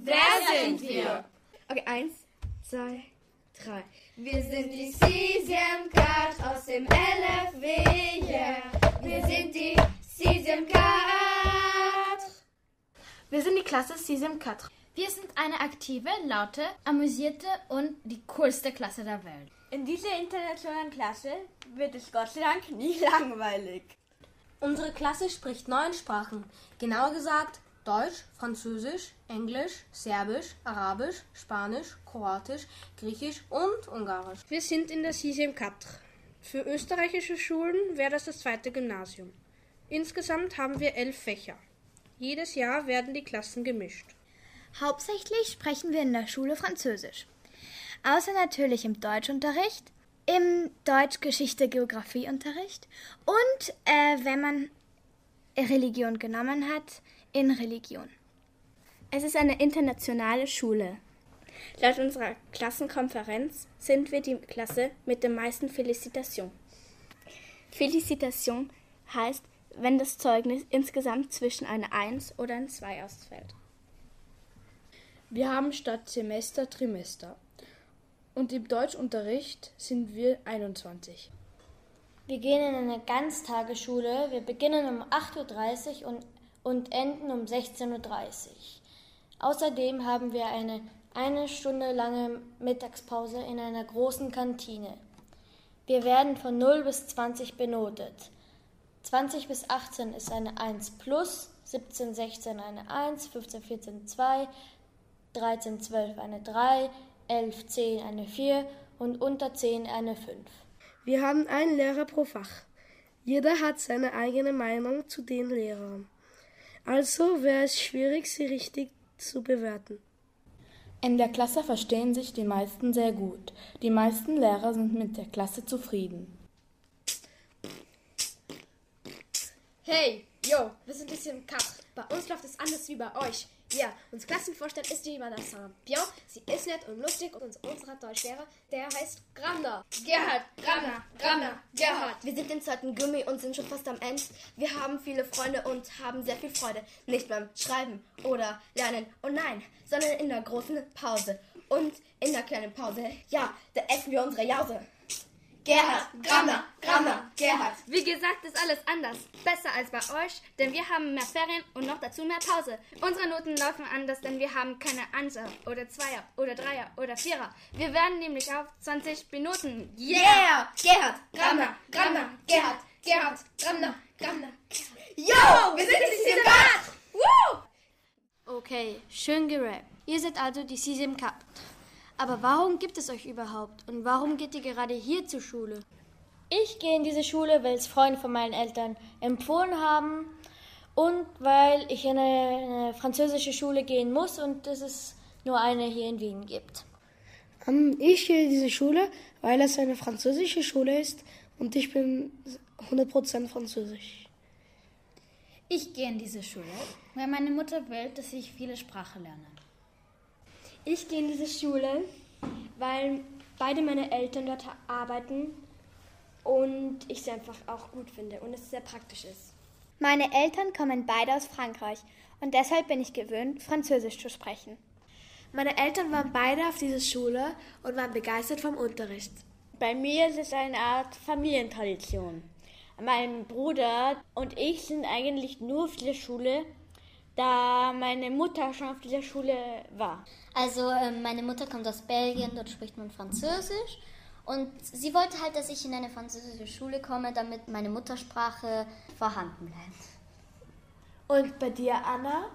Wer sind wir? Okay, eins, zwei, drei. Wir sind die Cesium Cat aus dem LFW, yeah. Wir sind die Cesium Cat. Wir sind die Klasse Cesium 4. Wir sind eine aktive, laute, amüsierte und die coolste Klasse der Welt. In dieser internationalen Klasse wird es Gott sei Dank nie langweilig. Unsere Klasse spricht neun Sprachen. Genauer gesagt Deutsch, Französisch, Englisch, Serbisch, Arabisch, Spanisch, Kroatisch, Griechisch und Ungarisch. Wir sind in der CCM 4. Für österreichische Schulen wäre das das zweite Gymnasium. Insgesamt haben wir elf Fächer. Jedes Jahr werden die Klassen gemischt. Hauptsächlich sprechen wir in der Schule Französisch. Außer natürlich im Deutschunterricht, im Deutsch, Geschichte, Geografieunterricht und äh, wenn man Religion genommen hat, in Religion. Es ist eine internationale Schule. Laut unserer Klassenkonferenz sind wir die Klasse mit den meisten Felicitationen. Felicitation heißt, wenn das Zeugnis insgesamt zwischen einer 1 oder einer 2 ausfällt. Wir haben statt Semester Trimester. Und im Deutschunterricht sind wir 21. Wir gehen in eine Ganztagesschule. Wir beginnen um 8.30 Uhr und, und enden um 16.30 Uhr. Außerdem haben wir eine eine Stunde lange Mittagspause in einer großen Kantine. Wir werden von 0 bis 20 benotet. 20 bis 18 ist eine 1 plus, 17, 16 eine 1, 15, 14 2, 13, 12 eine 3, 11, 10 eine 4 und unter 10 eine 5. Wir haben einen Lehrer pro Fach. Jeder hat seine eigene Meinung zu den Lehrern. Also wäre es schwierig, sie richtig zu bewerten. In der Klasse verstehen sich die meisten sehr gut. Die meisten Lehrer sind mit der Klasse zufrieden. Hey, yo, wir sind ein bisschen Kap. Bei uns läuft es anders wie bei euch. Ja, uns Klassenvorstand ist die Madame Pion. Sie ist nett und lustig und unser Deutschlehrer, der heißt Gramner. Gerhard, Gramner, Gramner, Gerhard. Wir sind im zweiten Gummi und sind schon fast am Ende. Wir haben viele Freunde und haben sehr viel Freude. Nicht beim Schreiben oder Lernen. Und nein, sondern in der großen Pause. Und in der kleinen Pause, ja, da essen wir unsere Jause. Gerhard, Grammer, Grammer, Gerhard. Wie gesagt, ist alles anders. Besser als bei euch, denn wir haben mehr Ferien und noch dazu mehr Pause. Unsere Noten laufen anders, denn wir haben keine Einser oder Zweier oder Dreier oder Vierer. Wir werden nämlich auf 20 Minuten. Yeah! Gerhard, Grammer, Grammer, Gerhard, Gerhard, Grammer, Grammer. Yo, wir sind die Cat! Woo! Okay, schön gerappt. Ihr seid also die Cesium Cat. Aber warum gibt es euch überhaupt? Und warum geht ihr gerade hier zur Schule? Ich gehe in diese Schule, weil es Freunde von meinen Eltern empfohlen haben und weil ich in eine, eine französische Schule gehen muss und es ist nur eine hier in Wien gibt. Ähm, ich gehe in diese Schule, weil es eine französische Schule ist und ich bin 100% französisch. Ich gehe in diese Schule, weil meine Mutter will, dass ich viele Sprachen lerne. Ich gehe in diese Schule, weil beide meine Eltern dort arbeiten und ich sie einfach auch gut finde und es sehr praktisch ist. Meine Eltern kommen beide aus Frankreich und deshalb bin ich gewöhnt, Französisch zu sprechen. Meine Eltern waren beide auf dieser Schule und waren begeistert vom Unterricht. Bei mir ist es eine Art Familientradition. Mein Bruder und ich sind eigentlich nur auf dieser Schule, da meine Mutter schon auf dieser Schule war. Also ähm, meine Mutter kommt aus Belgien, dort spricht man Französisch. Und sie wollte halt, dass ich in eine französische Schule komme, damit meine Muttersprache vorhanden bleibt. Und bei dir, Anna?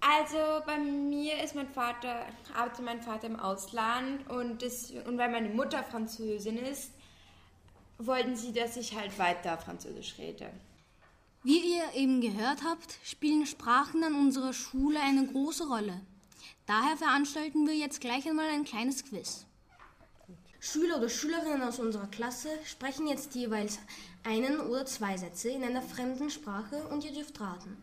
Also bei mir ist mein Vater, arbeitet mein Vater im Ausland und, das, und weil meine Mutter Französin ist, wollten sie, dass ich halt weiter Französisch rede. Wie ihr eben gehört habt, spielen Sprachen an unserer Schule eine große Rolle. Daher veranstalten wir jetzt gleich einmal ein kleines Quiz. Schüler oder Schülerinnen aus unserer Klasse sprechen jetzt jeweils einen oder zwei Sätze in einer fremden Sprache und ihr dürft raten,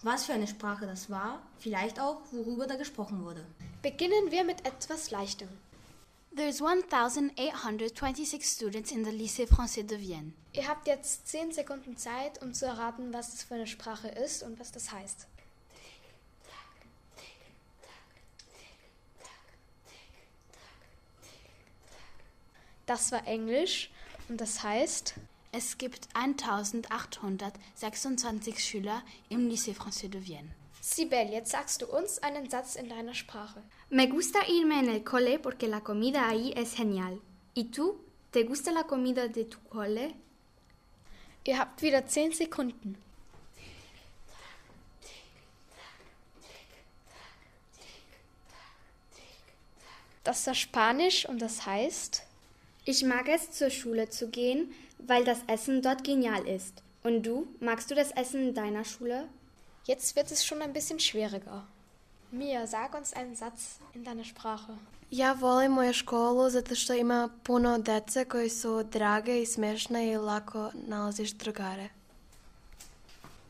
was für eine Sprache das war, vielleicht auch, worüber da gesprochen wurde. Beginnen wir mit etwas Leichtem. There's 1826 students in the Lycée Français de Vienne. Ihr habt jetzt 10 Sekunden Zeit, um zu erraten, was das für eine Sprache ist und was das heißt. Das war Englisch und das heißt, es gibt 1826 Schüler im Lycée Français de Vienne. Sibel, jetzt sagst du uns einen Satz in deiner Sprache. Me gusta irme en el cole porque la comida ahí es genial. ¿Y tú? ¿Te gusta la comida de tu cole? Ihr habt wieder 10 Sekunden. Das war Spanisch und das heißt, ich mag es zur Schule zu gehen, weil das Essen dort genial ist. Und du, magst du das Essen in deiner Schule? Jetzt wird es schon ein bisschen schwieriger. Mia, sag uns einen Satz in deiner Sprache. Ja volim moju školu zato što ima puno dece koji su drage i smešne i lako nalaziš drugare.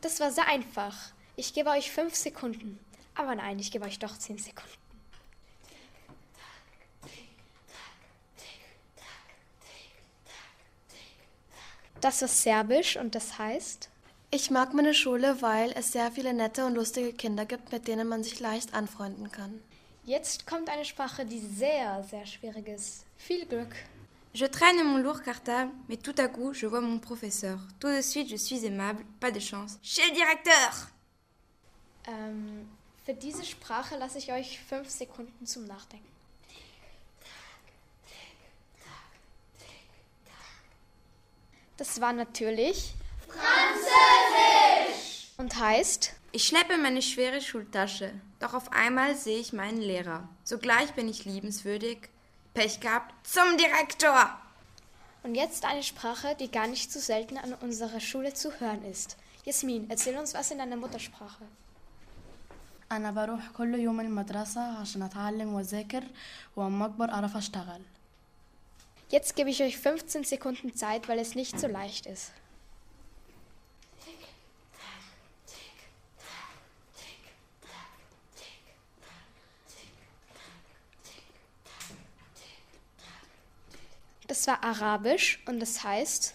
Das war sehr einfach. Ich gebe euch fünf Sekunden. Aber nein, ich gebe euch doch zehn Sekunden. Das war Serbisch und das heißt? Ich mag meine Schule, weil es sehr viele nette und lustige Kinder gibt, mit denen man sich leicht anfreunden kann. Jetzt kommt eine Sprache, die sehr, sehr schwierig ist. Viel Glück. Je traîne mon lourd cartable, mais tout à coup, je vois mon professeur. Tout de suite, je suis aimable, pas de chance. Chez le directeur! Ähm, für diese Sprache lasse ich euch fünf Sekunden zum Nachdenken. Das war natürlich Französisch! Und heißt? Ich schleppe meine schwere Schultasche, doch auf einmal sehe ich meinen Lehrer. Sogleich bin ich liebenswürdig. Pech gehabt zum Direktor! Und jetzt eine Sprache, die gar nicht so selten an unserer Schule zu hören ist. Jasmin, erzähl uns was in deiner Muttersprache. أنا بروح كل يوم المدرسة عشان أتعلم وأذاكر وأما أكبر أعرف أشتغل. Jetzt gebe ich euch 15 Sekunden Zeit, weil es nicht so leicht ist. Das war Arabisch und das heißt,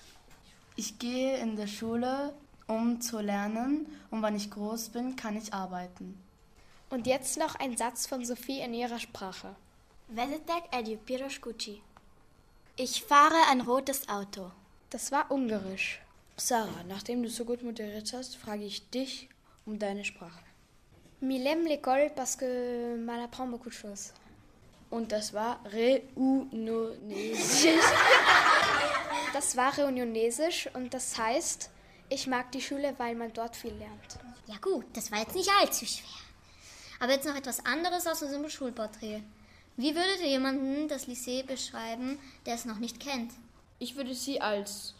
ich gehe in der Schule, um zu lernen und wenn ich groß bin, kann ich arbeiten. Und jetzt noch ein Satz von Sophie in ihrer Sprache. Ich fahre ein rotes Auto. Das war Ungarisch. Sarah, nachdem du so gut moderiert hast, frage ich dich um deine Sprache. Milem l'école parce que mal apprend beaucoup de choses. Und das war Reunionesisch. Das war Reunionesisch und das heißt, ich mag die Schule, weil man dort viel lernt. Ja gut, das war jetzt nicht allzu schwer. Aber jetzt noch etwas anderes aus unserem Schulporträt. Wie würdet ihr jemanden das Lycée beschreiben, der es noch nicht kennt? Ich würde sie als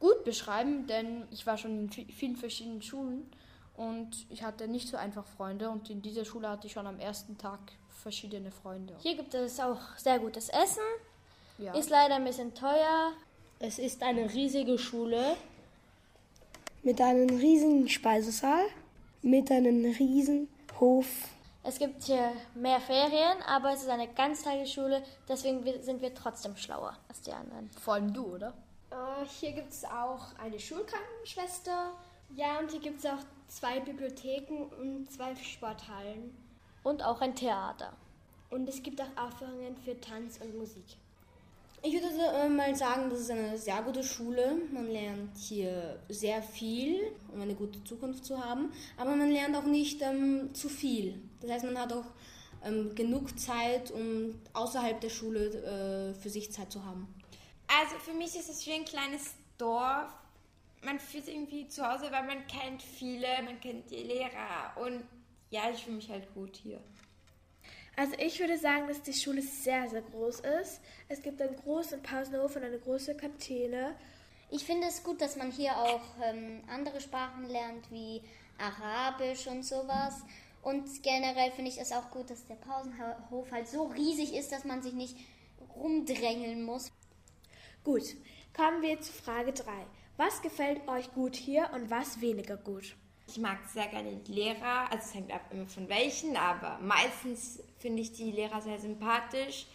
gut beschreiben, denn ich war schon in vielen verschiedenen Schulen und ich hatte nicht so einfach Freunde und in dieser Schule hatte ich schon am ersten Tag verschiedene Freunde. Hier gibt es auch sehr gutes Essen. Ja. Ist leider ein bisschen teuer. Es ist eine riesige Schule. Mit einem riesigen Speisesaal, mit einem riesigen Hof. Es gibt hier mehr Ferien, aber es ist eine Ganztagesschule, deswegen sind wir trotzdem schlauer als die anderen. Vor allem du, oder? Äh, hier gibt es auch eine Schulkrankenschwester. Ja, und hier gibt es auch zwei Bibliotheken und zwei Sporthallen. Und auch ein Theater. Und es gibt auch Aufführungen für Tanz und Musik. Ich würde äh, mal sagen, das ist eine sehr gute Schule. Man lernt hier sehr viel, um eine gute Zukunft zu haben. Aber man lernt auch nicht ähm, zu viel. Das heißt, man hat auch ähm, genug Zeit, um außerhalb der Schule äh, für sich Zeit zu haben. Also für mich ist es wie ein kleines Dorf. Man fühlt sich irgendwie zu Hause, weil man kennt viele, man kennt die Lehrer und ja, ich fühle mich halt gut hier. Also ich würde sagen, dass die Schule sehr, sehr groß ist. Es gibt einen großen Pausenhof und eine große Kantine. Ich finde es gut, dass man hier auch ähm, andere Sprachen lernt, wie Arabisch und sowas. Und generell finde ich es auch gut, dass der Pausenhof halt so riesig ist, dass man sich nicht rumdrängeln muss. Gut, kommen wir zu Frage 3. Was gefällt euch gut hier und was weniger gut? Ich mag sehr gerne die Lehrer, also es hängt ab immer von welchen, aber meistens finde ich die Lehrer sehr sympathisch.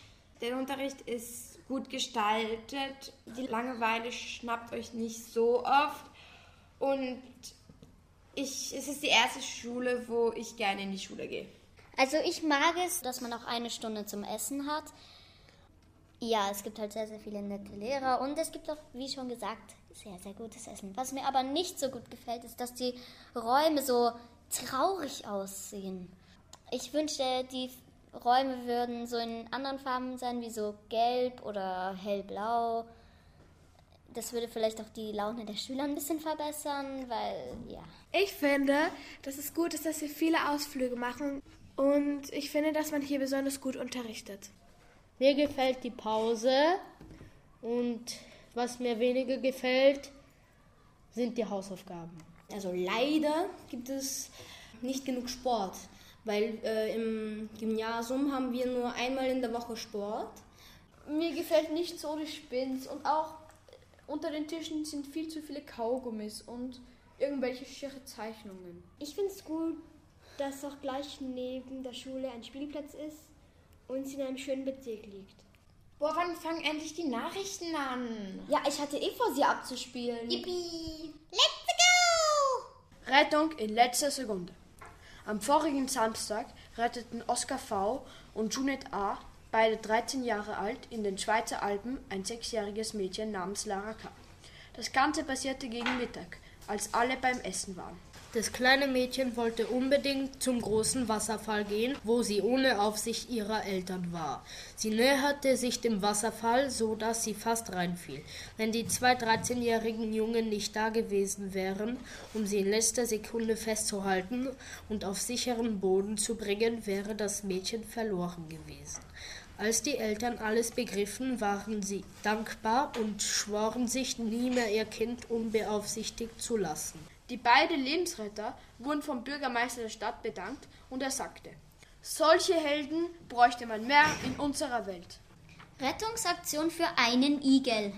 Der Unterricht ist gut gestaltet, die Langeweile schnappt euch nicht so oft und ich, es ist die erste Schule, wo ich gerne in die Schule gehe. Also ich mag es, dass man auch eine Stunde zum Essen hat. Ja, es gibt halt sehr, sehr viele nette Lehrer und es gibt auch, wie schon gesagt, sehr, sehr gutes Essen. Was mir aber nicht so gut gefällt, ist, dass die Räume so traurig aussehen. Ich wünschte, die Räume würden so in anderen Farben sein, wie so gelb oder hellblau. Das würde vielleicht auch die Laune der Schüler ein bisschen verbessern, weil, ja. Ich finde, dass es gut ist, dass wir viele Ausflüge machen und ich finde, dass man hier besonders gut unterrichtet. Mir gefällt die Pause und was mir weniger gefällt, sind die Hausaufgaben. Also leider gibt es nicht genug Sport, weil äh, im Gymnasium haben wir nur einmal in der Woche Sport. Mir gefällt nicht so die Spins und auch unter den Tischen sind viel zu viele Kaugummis und irgendwelche schiere Zeichnungen. Ich finde es gut, dass auch gleich neben der Schule ein Spielplatz ist und sie in einem schönen Bezirk liegt. Boah, wann fangen endlich die Nachrichten an? Ja, ich hatte eh vor, sie abzuspielen. Yippie! Let's go! Rettung in letzter Sekunde. Am vorigen Samstag retteten Oskar V. und Junet A., beide 13 Jahre alt, in den Schweizer Alpen ein sechsjähriges Mädchen namens Lara K. Das Ganze passierte gegen Mittag, als alle beim Essen waren. Das kleine Mädchen wollte unbedingt zum großen Wasserfall gehen, wo sie ohne Aufsicht ihrer Eltern war. Sie näherte sich dem Wasserfall, so dass sie fast reinfiel. Wenn die zwei 13-jährigen Jungen nicht da gewesen wären, um sie in letzter Sekunde festzuhalten und auf sicheren Boden zu bringen, wäre das Mädchen verloren gewesen. Als die Eltern alles begriffen, waren sie dankbar und schworen sich, nie mehr ihr Kind unbeaufsichtigt zu lassen. Die beiden Lebensretter wurden vom Bürgermeister der Stadt bedankt und er sagte, solche Helden bräuchte man mehr in unserer Welt. Rettungsaktion für einen Igel.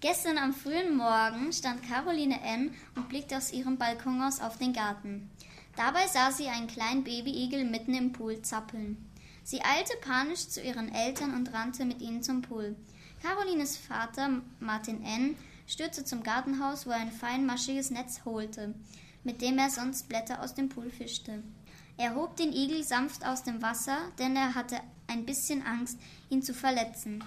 Gestern am frühen Morgen stand Caroline N. und blickte aus ihrem Balkon aus auf den Garten. Dabei sah sie einen kleinen Babyigel mitten im Pool zappeln. Sie eilte panisch zu ihren Eltern und rannte mit ihnen zum Pool. Carolines Vater, Martin N., stürzte zum Gartenhaus, wo er ein feinmaschiges Netz holte, mit dem er sonst Blätter aus dem Pool fischte. Er hob den Igel sanft aus dem Wasser, denn er hatte ein bisschen Angst, ihn zu verletzen.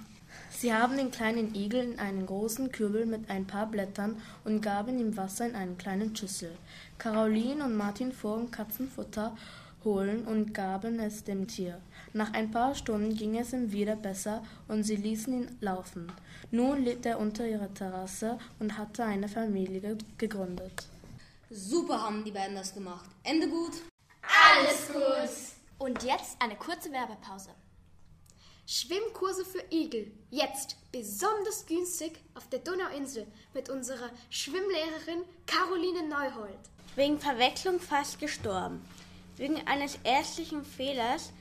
Sie haben den kleinen Igel in einen großen Kübel mit ein paar Blättern und gaben ihm Wasser in einen kleinen Schüssel. Caroline und Martin fuhren Katzenfutter holen und gaben es dem Tier. Nach ein paar Stunden ging es ihm wieder besser und sie ließen ihn laufen. Nun lebt er unter ihrer Terrasse und hatte eine Familie gegründet. Super haben die beiden das gemacht. Ende gut. Alles gut. Und jetzt eine kurze Werbepause. Schwimmkurse für Igel. Jetzt besonders günstig auf der Donauinsel mit unserer Schwimmlehrerin Caroline Neuhold. Wegen Verwechslung fast gestorben. Wegen eines ärztlichen Fehlers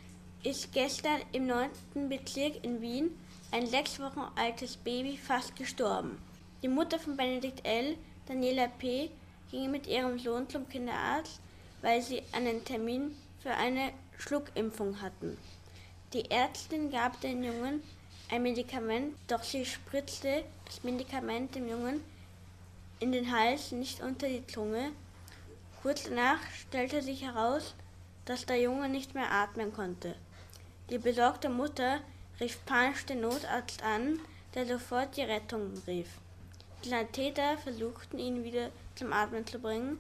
ist gestern im 9. Bezirk in Wien ein sechs Wochen altes Baby fast gestorben. Die Mutter von Benedikt L., Daniela P., ging mit ihrem Sohn zum Kinderarzt, weil sie einen Termin für eine Schluckimpfung hatten. Die Ärztin gab den Jungen ein Medikament, doch sie spritzte das Medikament dem Jungen in den Hals, nicht unter die Zunge. Kurz danach stellte sich heraus, dass der Junge nicht mehr atmen konnte. Die besorgte Mutter rief panisch den Notarzt an, der sofort die Rettung rief. Die Täter versuchten ihn wieder zum Atmen zu bringen,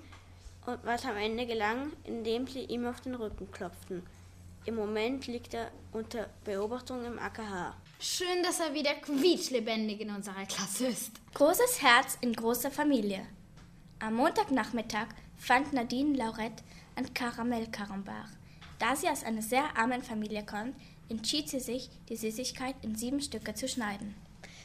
und was am Ende gelang, indem sie ihm auf den Rücken klopften. Im Moment liegt er unter Beobachtung im AKH. Schön, dass er wieder quietschlebendig in unserer Klasse ist. Großes Herz in großer Familie. Am Montagnachmittag fand Nadine Laurette ein Karamellkarambach. Da sie aus einer sehr armen Familie kommt, entschied sie sich, die Süßigkeit in sieben Stücke zu schneiden.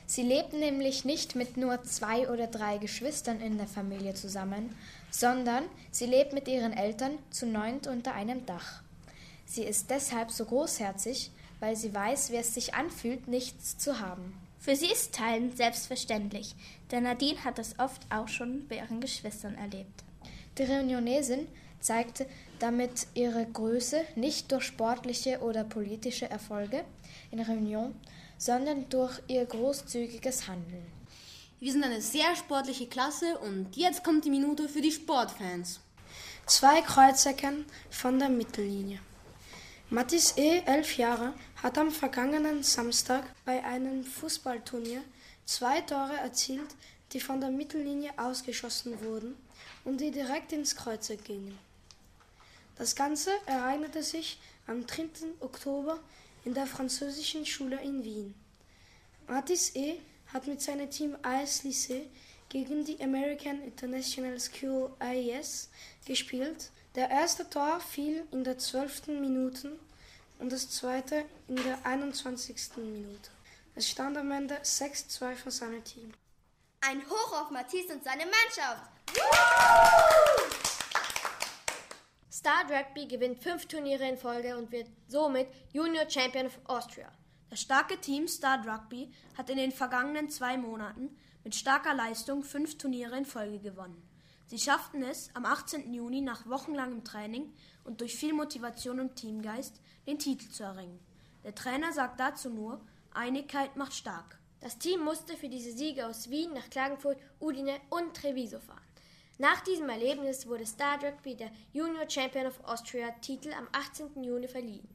Sie lebt nämlich nicht mit nur zwei oder drei Geschwistern in der Familie zusammen, sondern sie lebt mit ihren Eltern zu neunt unter einem Dach. Sie ist deshalb so großherzig, weil sie weiß, wie es sich anfühlt, nichts zu haben. Für sie ist Teilen selbstverständlich, denn Nadine hat das oft auch schon bei ihren Geschwistern erlebt. Die Reunionesin zeigte damit ihre Größe nicht durch sportliche oder politische Erfolge in Réunion, sondern durch ihr großzügiges Handeln. Wir sind eine sehr sportliche Klasse und jetzt kommt die Minute für die Sportfans. Zwei Kreuzecken von der Mittellinie. Mathis E., elf Jahre, hat am vergangenen Samstag bei einem Fußballturnier zwei Tore erzielt, die von der Mittellinie ausgeschossen wurden und die direkt ins Kreuze gingen. Das Ganze ereignete sich am 3. Oktober in der französischen Schule in Wien. Mathis E. hat mit seinem Team AS Lycée gegen die American International School AIS gespielt. Der erste Tor fiel in der 12. Minute und das zweite in der 21. Minute. Es stand am Ende 6-2 für sein Team. Ein Hoch auf Matthias und seine Mannschaft! Star Rugby gewinnt fünf Turniere in Folge und wird somit Junior Champion of Austria. Das starke Team Star Rugby hat in den vergangenen zwei Monaten mit starker Leistung fünf Turniere in Folge gewonnen. Sie schafften es am 18. Juni nach wochenlangem Training und durch viel Motivation und Teamgeist, den Titel zu erringen. Der Trainer sagt dazu nur, Einigkeit macht stark. Das Team musste für diese Siege aus Wien nach Klagenfurt, Udine und Treviso fahren. Nach diesem Erlebnis wurde Star Rugby der Junior Champion of Austria Titel am 18. Juni verliehen.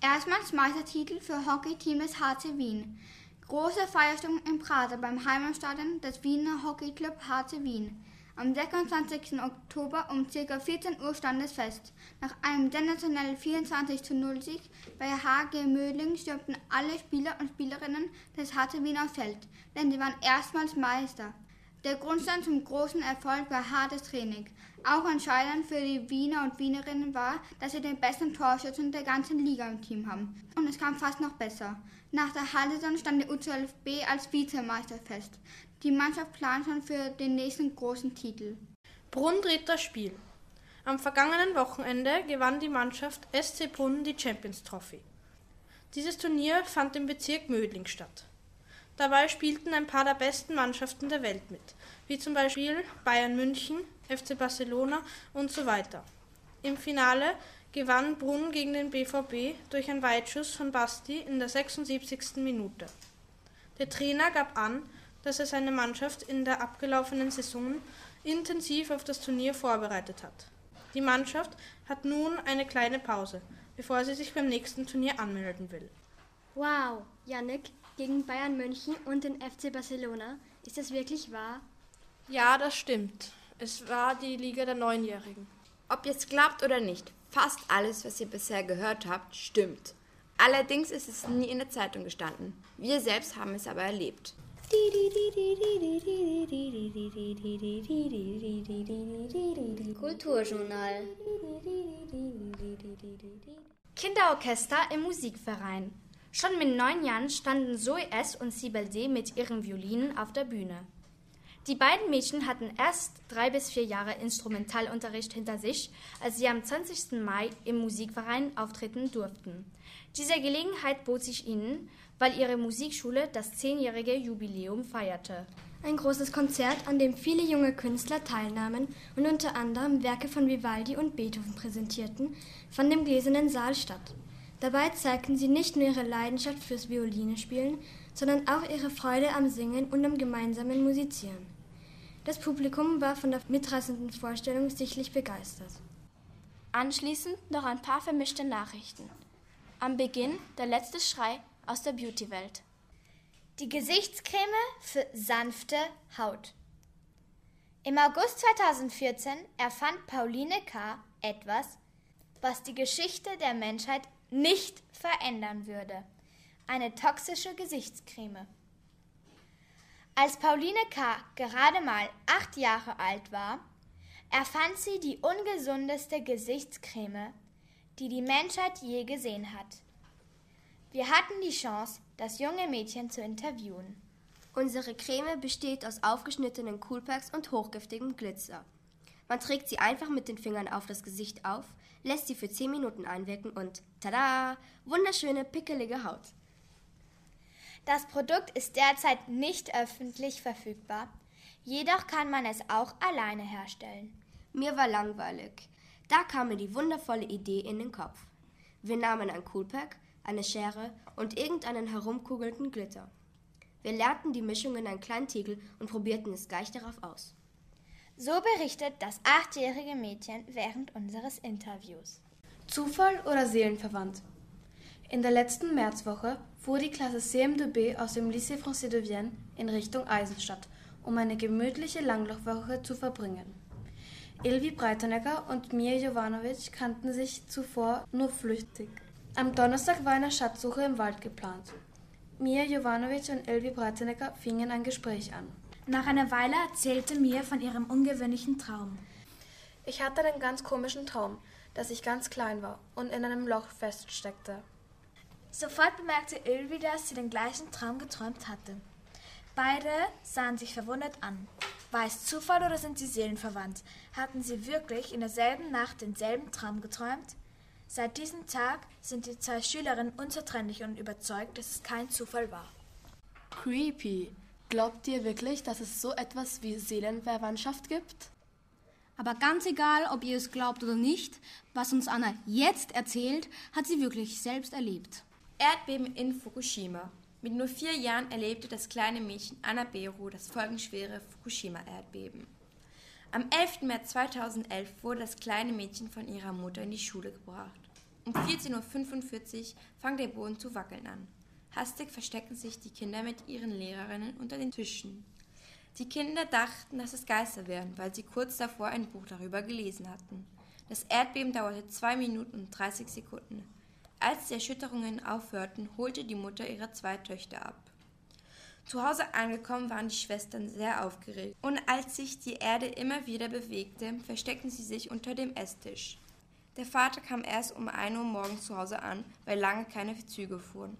Erstmals Meistertitel für Hockeyteam des HC Wien. Große Feierstimmung im Prater beim Heimatstadion des Wiener Hockeyclub HC Wien. Am 26. Oktober um ca. 14 Uhr stand es fest. Nach einem sensationellen 24 zu 0 Sieg bei HG Mödling stürmten alle Spieler und Spielerinnen des HC Wien aufs Feld, denn sie waren erstmals Meister. Der Grundstein zum großen Erfolg war hartes Training. Auch entscheidend für die Wiener und Wienerinnen war, dass sie den besten Torschützen der ganzen Liga im Team haben. Und es kam fast noch besser. Nach der Halbsaison stand der U12b als Vizemeister fest. Die Mannschaft plant schon für den nächsten großen Titel. Brunn dreht das Spiel. Am vergangenen Wochenende gewann die Mannschaft SC Brunn die Champions Trophy. Dieses Turnier fand im Bezirk Mödling statt. Dabei spielten ein paar der besten Mannschaften der Welt mit, wie zum Beispiel Bayern München, FC Barcelona und so weiter. Im Finale gewann Brunn gegen den BVB durch einen Weitschuss von Basti in der 76. Minute. Der Trainer gab an, dass er seine Mannschaft in der abgelaufenen Saison intensiv auf das Turnier vorbereitet hat. Die Mannschaft hat nun eine kleine Pause, bevor sie sich beim nächsten Turnier anmelden will. Wow, Yannick, gegen Bayern München und den FC Barcelona. Ist das wirklich wahr? Ja, das stimmt. Es war die Liga der Neunjährigen. Ob ihr es glaubt oder nicht, fast alles, was ihr bisher gehört habt, stimmt. Allerdings ist es nie in der Zeitung gestanden. Wir selbst haben es aber erlebt. Kulturjournal. Kinderorchester im Musikverein. Schon mit neun Jahren standen Zoe S. und Sibel D. mit ihren Violinen auf der Bühne. Die beiden Mädchen hatten erst drei bis vier Jahre Instrumentalunterricht hinter sich, als sie am 20. Mai im Musikverein auftreten durften. Diese Gelegenheit bot sich ihnen, weil ihre Musikschule das zehnjährige Jubiläum feierte. Ein großes Konzert, an dem viele junge Künstler teilnahmen und unter anderem Werke von Vivaldi und Beethoven präsentierten, fand im Gläsernen Saal statt. Dabei zeigten sie nicht nur ihre Leidenschaft fürs Violinespielen, sondern auch ihre Freude am Singen und am gemeinsamen Musizieren. Das Publikum war von der mitreißenden Vorstellung sichtlich begeistert. Anschließend noch ein paar vermischte Nachrichten. Am Beginn der letzte Schrei aus der Beauty-Welt. Die Gesichtscreme für sanfte Haut. Im August 2014 erfand Pauline K. etwas, was die Geschichte der Menschheit nicht verändern würde. Eine toxische Gesichtscreme. Als Pauline K. gerade mal acht Jahre alt war, erfand sie die ungesundeste Gesichtscreme, die die Menschheit je gesehen hat. Wir hatten die Chance, das junge Mädchen zu interviewen. Unsere Creme besteht aus aufgeschnittenen Coolpacks und hochgiftigem Glitzer. Man trägt sie einfach mit den Fingern auf das Gesicht auf, lässt sie für 10 Minuten einwirken und tada, wunderschöne pickelige Haut. Das Produkt ist derzeit nicht öffentlich verfügbar, jedoch kann man es auch alleine herstellen. Mir war langweilig. Da kam mir die wundervolle Idee in den Kopf. Wir nahmen ein Coolpack, eine Schere und irgendeinen herumkugelnden Glitter. Wir leerten die Mischung in einen kleinen Tiegel und probierten es gleich darauf aus. So berichtet das achtjährige Mädchen während unseres Interviews. Zufall oder seelenverwandt? In der letzten Märzwoche fuhr die Klasse CM2B aus dem Lycée Français de Vienne in Richtung Eisenstadt, um eine gemütliche Langlaufwoche zu verbringen. Ilvi Breitenegger und Mia Jovanovic kannten sich zuvor nur flüchtig. Am Donnerstag war eine Schatzsuche im Wald geplant. Mia Jovanovic und Ilvi Breitenegger fingen ein Gespräch an. Nach einer Weile erzählte Mia von ihrem ungewöhnlichen Traum. Ich hatte einen ganz komischen Traum, dass ich ganz klein war und in einem Loch feststeckte. Sofort bemerkte Ilvi, dass sie den gleichen Traum geträumt hatte. Beide sahen sich verwundert an. War es Zufall oder sind sie seelenverwandt? Hatten sie wirklich in derselben Nacht denselben Traum geträumt? Seit diesem Tag sind die zwei Schülerinnen unzertrennlich und überzeugt, dass es kein Zufall war. Creepy. Glaubt ihr wirklich, dass es so etwas wie Seelenverwandtschaft gibt? Aber ganz egal, ob ihr es glaubt oder nicht, was uns Anna jetzt erzählt, hat sie wirklich selbst erlebt. Erdbeben in Fukushima. Mit nur vier Jahren erlebte das kleine Mädchen Anna Beru das folgenschwere Fukushima-Erdbeben. Am 11. März 2011 wurde das kleine Mädchen von ihrer Mutter in die Schule gebracht. Um 14.45 Uhr fang der Boden zu wackeln an. Hastig versteckten sich die Kinder mit ihren Lehrerinnen unter den Tischen. Die Kinder dachten, dass es Geister wären, weil sie kurz davor ein Buch darüber gelesen hatten. Das Erdbeben dauerte zwei Minuten und 30 Sekunden. Als die Erschütterungen aufhörten, holte die Mutter ihre zwei Töchter ab. Zu Hause angekommen waren die Schwestern sehr aufgeregt, und als sich die Erde immer wieder bewegte, versteckten sie sich unter dem Esstisch. Der Vater kam erst um 1 Uhr morgens zu Hause an, weil lange keine Züge fuhren.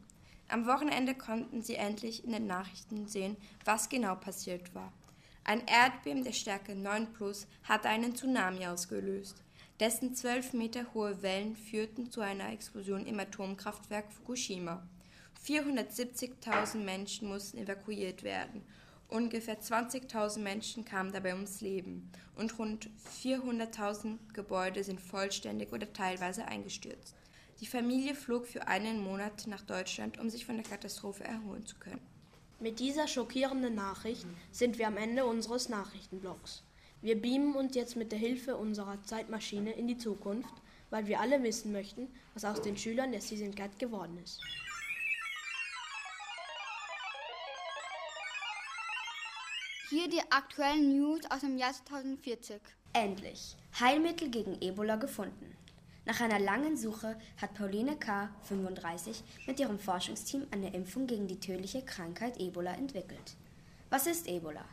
Am Wochenende konnten sie endlich in den Nachrichten sehen, was genau passiert war. Ein Erdbeben der Stärke 9 Plus hatte einen Tsunami ausgelöst. Dessen zwölf Meter hohe Wellen führten zu einer Explosion im Atomkraftwerk Fukushima. 470.000 Menschen mussten evakuiert werden. Ungefähr 20.000 Menschen kamen dabei ums Leben und rund 400.000 Gebäude sind vollständig oder teilweise eingestürzt. Die Familie flog für einen Monat nach Deutschland, um sich von der Katastrophe erholen zu können. Mit dieser schockierenden Nachricht sind wir am Ende unseres Nachrichtenblocks. Wir beamen uns jetzt mit der Hilfe unserer Zeitmaschine in die Zukunft, weil wir alle wissen möchten, was aus den Schülern der Season Cat geworden ist. Hier die aktuellen News aus dem Jahr 2040. Endlich. Heilmittel gegen Ebola gefunden. Nach einer langen Suche hat Pauline K., 35, mit ihrem Forschungsteam eine Impfung gegen die tödliche Krankheit Ebola entwickelt. Was ist Ebola?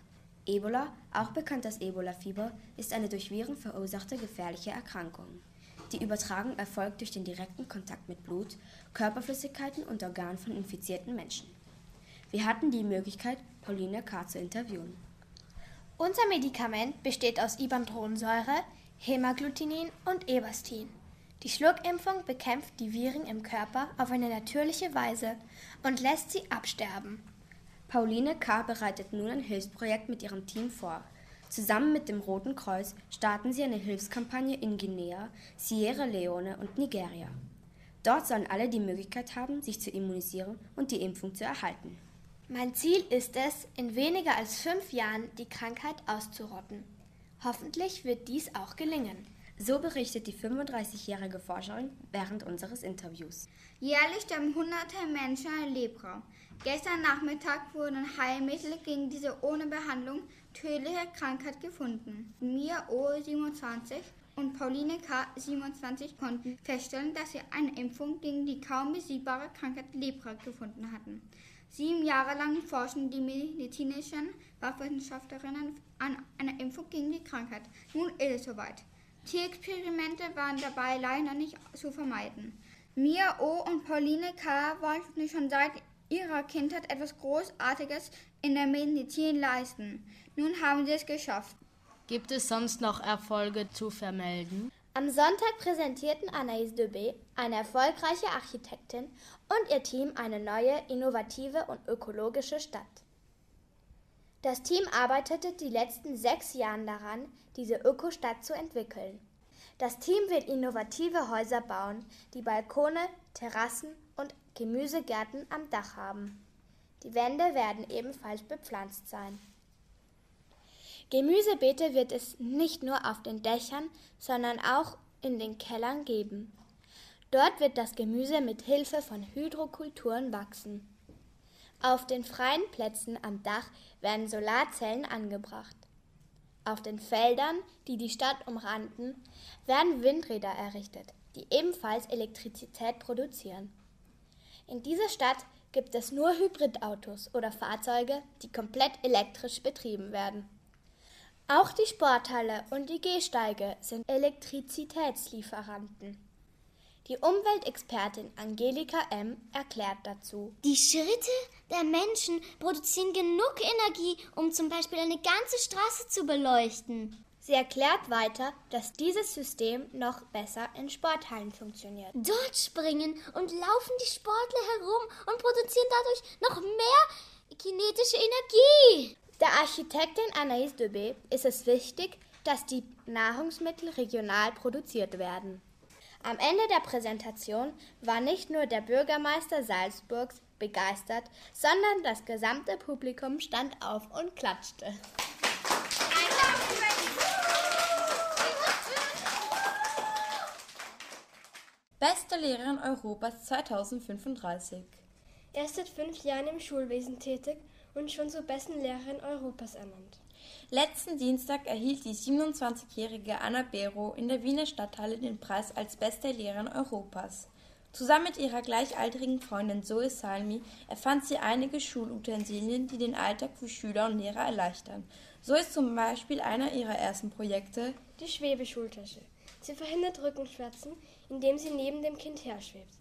Ebola, auch bekannt als Ebola-Fieber, ist eine durch Viren verursachte gefährliche Erkrankung. Die Übertragung erfolgt durch den direkten Kontakt mit Blut, Körperflüssigkeiten und Organen von infizierten Menschen. Wir hatten die Möglichkeit, Pauline K. zu interviewen. Unser Medikament besteht aus Ibandronsäure, Hämagglutinin und Ebastin. Die Schluckimpfung bekämpft die Viren im Körper auf eine natürliche Weise und lässt sie absterben. Pauline K. bereitet nun ein Hilfsprojekt mit ihrem Team vor. Zusammen mit dem Roten Kreuz starten sie eine Hilfskampagne in Guinea, Sierra Leone und Nigeria. Dort sollen alle die Möglichkeit haben, sich zu immunisieren und die Impfung zu erhalten. Mein Ziel ist es, in weniger als fünf Jahren die Krankheit auszurotten. Hoffentlich wird dies auch gelingen. So berichtet die 35-jährige Forscherin während unseres Interviews. Jährlich sterben hunderte Menschen an Lepra. Gestern Nachmittag wurden Heilmittel gegen diese ohne Behandlung tödliche Krankheit gefunden. Mia O. 27 und Pauline K. 27 konnten feststellen, dass sie eine Impfung gegen die kaum besiegbare Krankheit Lepra gefunden hatten. Sieben Jahre lang forschen die medizinischen Wissenschaftlerinnen an einer Impfung gegen die Krankheit. Nun ist es soweit. Tierexperimente waren dabei leider nicht zu vermeiden. Mia O. und Pauline K. wollten schon seit ihrer Kindheit etwas Großartiges in der Medizin leisten. Nun haben sie es geschafft. Gibt es sonst noch Erfolge zu vermelden? Am Sonntag präsentierten Anaïs Debé, eine erfolgreiche Architektin, und ihr Team eine neue, innovative und ökologische Stadt. Das Team arbeitete die letzten sechs Jahre daran, diese Ökostadt zu entwickeln. Das Team wird innovative Häuser bauen, die Balkone, Terrassen und Gemüsegärten am Dach haben. Die Wände werden ebenfalls bepflanzt sein. Gemüsebeete wird es nicht nur auf den Dächern, sondern auch in den Kellern geben. Dort wird das Gemüse mit Hilfe von Hydrokulturen wachsen. Auf den freien Plätzen am Dach werden Solarzellen angebracht. Auf den Feldern, die die Stadt umranden, werden Windräder errichtet, die ebenfalls Elektrizität produzieren. In dieser Stadt gibt es nur Hybridautos oder Fahrzeuge, die komplett elektrisch betrieben werden. Auch die Sporthalle und die Gehsteige sind Elektrizitätslieferanten. Die Umweltexpertin Angelika M. erklärt dazu. Die Schritte der Menschen produzieren genug Energie, um zum Beispiel eine ganze Straße zu beleuchten. Sie erklärt weiter, dass dieses System noch besser in Sporthallen funktioniert. Dort springen und laufen die Sportler herum und produzieren dadurch noch mehr kinetische Energie. Der Architektin Anaïs Debé ist es wichtig, dass die Nahrungsmittel regional produziert werden. Am Ende der Präsentation war nicht nur der Bürgermeister Salzburgs begeistert, sondern das gesamte Publikum stand auf und klatschte. Beste Lehrerin Europas 2035. Er ist seit fünf Jahren im Schulwesen tätig und schon zur besten Lehrerin Europas ernannt. Letzten Dienstag erhielt die 27-jährige Anna Bero in der Wiener Stadthalle den Preis als beste Lehrerin Europas. Zusammen mit ihrer gleichaltrigen Freundin Zoe Salmi erfand sie einige Schulutensilien, die den Alltag für Schüler und Lehrer erleichtern. So ist zum Beispiel einer ihrer ersten Projekte die Schwebeschultasche. Sie verhindert Rückenschmerzen, indem sie neben dem Kind herschwebt.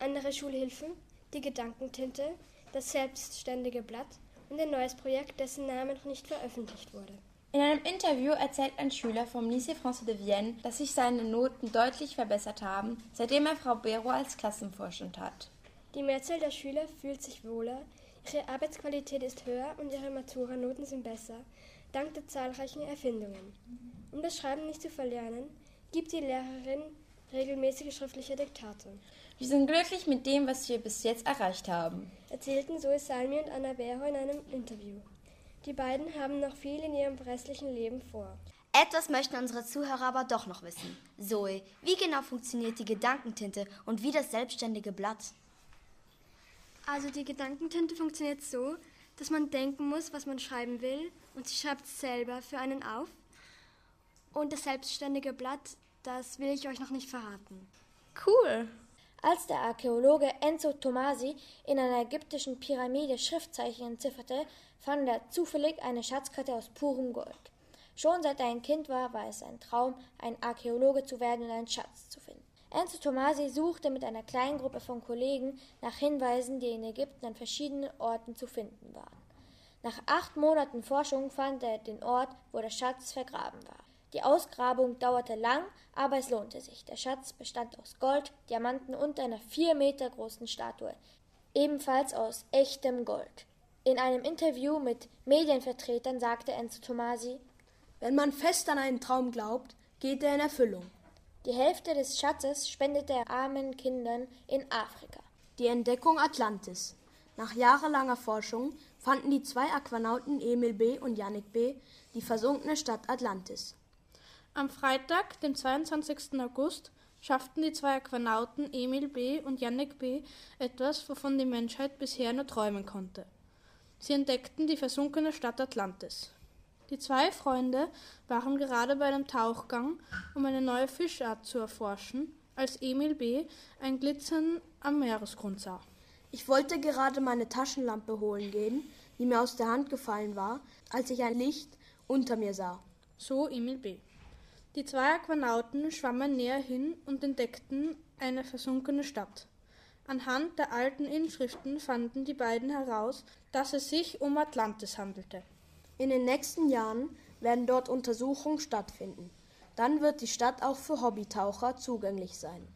Andere Schulhilfen, die Gedankentinte, das selbstständige Blatt und ein neues Projekt, dessen Name noch nicht veröffentlicht wurde. In einem Interview erzählt ein Schüler vom Lycée Français de Vienne, dass sich seine Noten deutlich verbessert haben, seitdem er Frau Bero als Klassenvorstand hat. Die Mehrzahl der Schüler fühlt sich wohler, ihre Arbeitsqualität ist höher und ihre Matura-Noten sind besser, dank der zahlreichen Erfindungen. Um das Schreiben nicht zu verlernen, gibt die Lehrerin regelmäßige schriftliche Diktate. Wir sind glücklich mit dem, was wir bis jetzt erreicht haben, erzählten Zoe Salmi und Anna Bero in einem Interview. Die beiden haben noch viel in ihrem restlichen Leben vor. Etwas möchten unsere Zuhörer aber doch noch wissen. Zoe, wie genau funktioniert die Gedankentinte und wie das selbstständige Blatt? Also die Gedankentinte funktioniert so, dass man denken muss, was man schreiben will, und sie schreibt es selber für einen auf. Und das selbstständige Blatt, das will ich euch noch nicht verraten. Cool. Als der Archäologe Enzo Tomasi in einer ägyptischen Pyramide Schriftzeichen entzifferte, fand er zufällig eine Schatzkarte aus purem Gold. Schon seit er ein Kind war, war es sein Traum, ein Archäologe zu werden und einen Schatz zu finden. Enzo Tomasi suchte mit einer kleinen Gruppe von Kollegen nach Hinweisen, die in Ägypten an verschiedenen Orten zu finden waren. Nach acht Monaten Forschung fand er den Ort, wo der Schatz vergraben war. Die Ausgrabung dauerte lang, aber es lohnte sich. Der Schatz bestand aus Gold, Diamanten und einer vier Meter großen Statue, ebenfalls aus echtem Gold. In einem Interview mit Medienvertretern sagte Enzo Tomasi, wenn man fest an einen Traum glaubt, geht er in Erfüllung. Die Hälfte des Schatzes spendete er armen Kindern in Afrika. Die Entdeckung Atlantis. Nach jahrelanger Forschung fanden die zwei Aquanauten Emil B. und Yannick B. die versunkene Stadt Atlantis. Am Freitag, dem 22. August, schafften die zwei Aquanauten Emil B. und Yannick B. etwas, wovon die Menschheit bisher nur träumen konnte. Sie entdeckten die versunkene Stadt Atlantis. Die zwei Freunde waren gerade bei einem Tauchgang, um eine neue Fischart zu erforschen, als Emil B. ein Glitzern am Meeresgrund sah. Ich wollte gerade meine Taschenlampe holen gehen, die mir aus der Hand gefallen war, als ich ein Licht unter mir sah. So Emil B. Die zwei Aquanauten schwammen näher hin und entdeckten eine versunkene Stadt. Anhand der alten Inschriften fanden die beiden heraus, dass es sich um Atlantis handelte. In den nächsten Jahren werden dort Untersuchungen stattfinden. Dann wird die Stadt auch für Hobbytaucher zugänglich sein.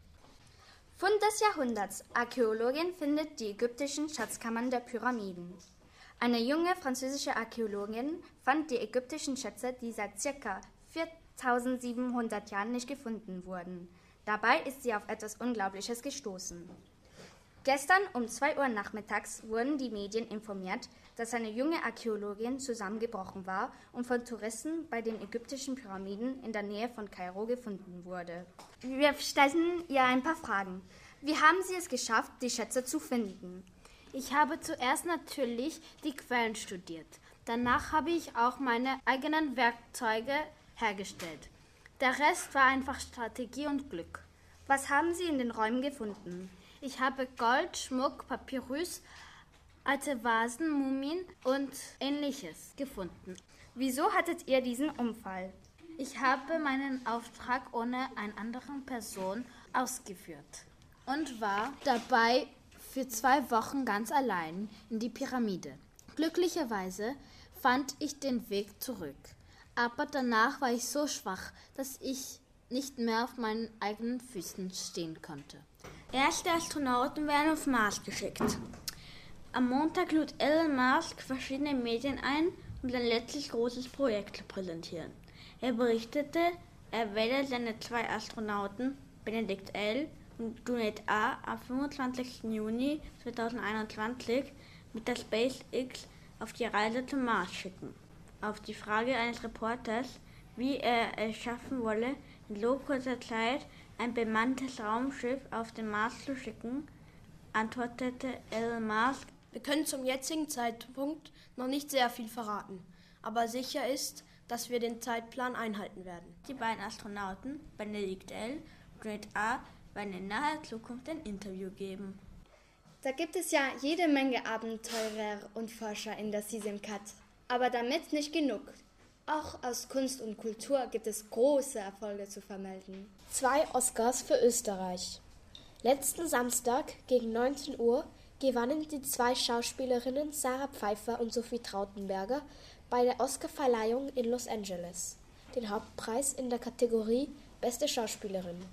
Fund des Jahrhunderts. Archäologin findet die ägyptischen Schatzkammern der Pyramiden. Eine junge französische Archäologin fand die ägyptischen Schätze, die seit ca. 1700 Jahren nicht gefunden wurden. Dabei ist sie auf etwas Unglaubliches gestoßen. Gestern um 2 Uhr nachmittags wurden die Medien informiert, dass eine junge Archäologin zusammengebrochen war und von Touristen bei den ägyptischen Pyramiden in der Nähe von Kairo gefunden wurde. Wir stellten ihr ein paar Fragen. Wie haben Sie es geschafft, die Schätze zu finden? Ich habe zuerst natürlich die Quellen studiert. Danach habe ich auch meine eigenen Werkzeuge hergestellt. Der Rest war einfach Strategie und Glück. Was haben Sie in den Räumen gefunden? Ich habe Gold, Schmuck, Papyrus, alte Vasen, Mumien und ähnliches gefunden. Wieso hattet ihr diesen Unfall? Ich habe meinen Auftrag ohne eine andere Person ausgeführt und war dabei für zwei Wochen ganz allein in die Pyramide. Glücklicherweise fand ich den Weg zurück, aber danach war ich so schwach, dass ich nicht mehr auf meinen eigenen Füßen stehen konnte. Erste Astronauten werden auf Mars geschickt. Am Montag lud Elon Musk verschiedene Medien ein, um sein letztes großes Projekt zu präsentieren. Er berichtete, er werde seine zwei Astronauten, Benedict L. und Junet A., am 25. Juni 2021 mit der SpaceX auf die Reise zum Mars schicken. Auf die Frage eines Reporters, wie er es schaffen wolle, in so kurzer Zeit ein bemanntes Raumschiff auf den Mars zu schicken, antwortete Elon Musk, wir können zum jetzigen Zeitpunkt noch nicht sehr viel verraten, aber sicher ist, dass wir den Zeitplan einhalten werden. Die beiden Astronauten, Benedict L. und Red A., werden in naher Zukunft ein Interview geben. Da gibt es ja jede Menge Abenteurer und Forscher in der Cat. Aber damit nicht genug. Auch aus Kunst und Kultur gibt es große Erfolge zu vermelden. Zwei Oscars für Österreich. Letzten Samstag gegen 19 Uhr gewannen die zwei Schauspielerinnen Sarah Pfeiffer und Sophie Trautenberger bei der Oscarverleihung in Los Angeles den Hauptpreis in der Kategorie Beste Schauspielerin.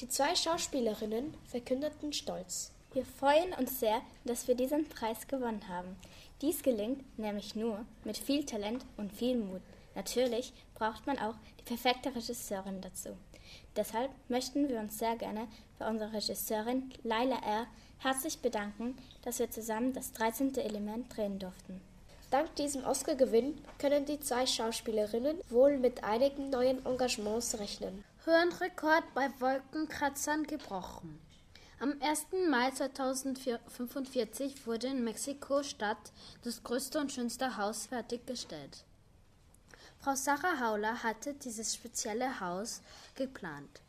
Die zwei Schauspielerinnen verkündeten stolz. Wir freuen uns sehr, dass wir diesen Preis gewonnen haben. Dies gelingt nämlich nur mit viel Talent und viel Mut. Natürlich braucht man auch die perfekte Regisseurin dazu. Deshalb möchten wir uns sehr gerne bei unserer Regisseurin Laila R. herzlich bedanken, dass wir zusammen das 13. Element drehen durften. Dank diesem Oscar-Gewinn können die zwei Schauspielerinnen wohl mit einigen neuen Engagements rechnen. Höhenrekord bei Wolkenkratzern gebrochen. Am 1. Mai 2045 wurde in Mexiko-Stadt das größte und schönste Haus fertiggestellt. Frau Sarah Hauler hatte dieses spezielle Haus geplant.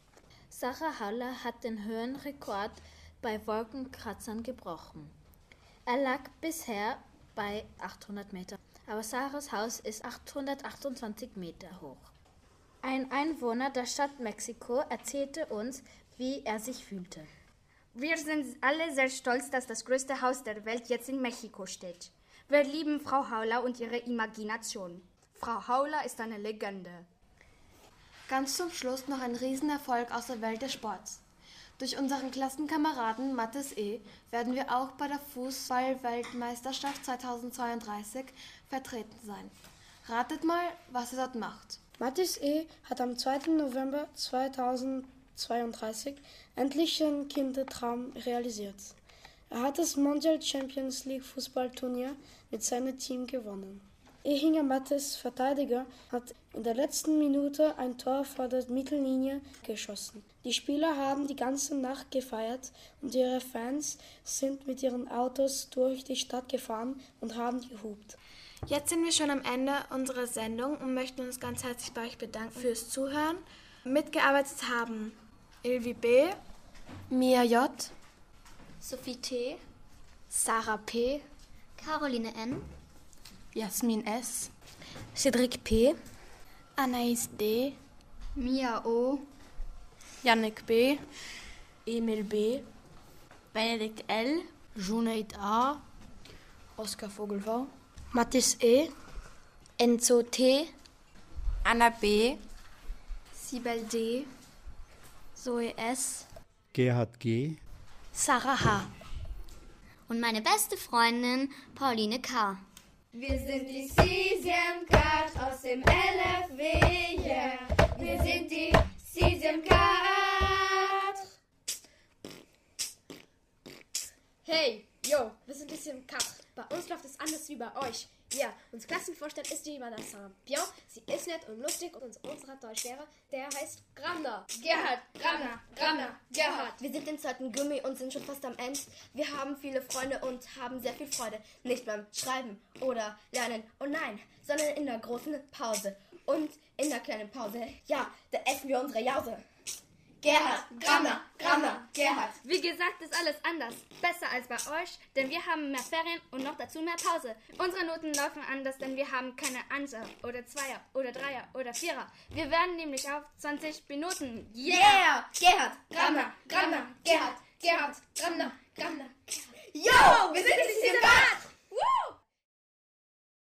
Sarah Hauler hat den Höhenrekord bei Wolkenkratzern gebrochen. Er lag bisher bei 800 Meter, aber Sarahs Haus ist 828 Meter hoch. Ein Einwohner der Stadt Mexiko erzählte uns, wie er sich fühlte. Wir sind alle sehr stolz, dass das größte Haus der Welt jetzt in Mexiko steht. Wir lieben Frau Hauler und ihre Imagination. Frau Hauler ist eine Legende. Ganz zum Schluss noch ein Riesenerfolg aus der Welt des Sports. Durch unseren Klassenkameraden Mathis E. werden wir auch bei der Fußball-Weltmeisterschaft 2032 vertreten sein. Ratet mal, was er dort macht. Mathis E. hat am 2. November 2032 endlich seinen Kindertraum realisiert. Er hat das Mondial Champions League Fußballturnier mit seinem Team gewonnen. Ehinger Mattes Verteidiger hat in der letzten Minute ein Tor vor der Mittellinie geschossen. Die Spieler haben die ganze Nacht gefeiert und ihre Fans sind mit ihren Autos durch die Stadt gefahren und haben gehupt. Jetzt sind wir schon am Ende unserer Sendung und möchten uns ganz herzlich bei euch bedanken fürs Zuhören. Mitgearbeitet haben Ilvi B., Mia J., Sophie T., Sarah P., Caroline N., Jasmin S., Cedric P., Anaïs D., Mia O., Yannick B., Emil B., Benedikt L., Junaid A., Oskar Vogelvau, Mathis E., Enzo T., Anna B., Sibel D., Zoe S., Gerhard G., Sarah H. Und meine beste Freundin Pauline K. Wir sind die Cesium Cat aus dem LFW, yeah. Wir sind die Cesium Cat. Hey, yo, wir sind die Simkat. Bei uns läuft es anders wie bei euch. Ja, unser Klassenvorstand ist die Vanessa Pion. Sie ist nett und lustig und unser Deutschlehrer, der heißt Gramner. Gerhard, Gramner, Gramner, Gerhard. Wir sind im zweiten Gummi und sind schon fast am Ende. Wir haben viele Freunde und haben sehr viel Freude. Nicht beim Schreiben oder Lernen. Und nein, sondern in der großen Pause. Und in der kleinen Pause, ja, da essen wir unsere Jause. Gerhard, Grammer, Grammer, Gerhard. Wie gesagt, ist alles anders. Besser als bei euch, denn wir haben mehr Ferien und noch dazu mehr Pause. Unsere Noten laufen anders, denn wir haben keine Einser oder Zweier oder Dreier oder Vierer. Wir werden nämlich auf 20 Minuten. Yeah! Gerhard, Grammer, Grammer, Gerhard, Gerhard, Grammer, Grammer. Yo, wir sind die Simbat!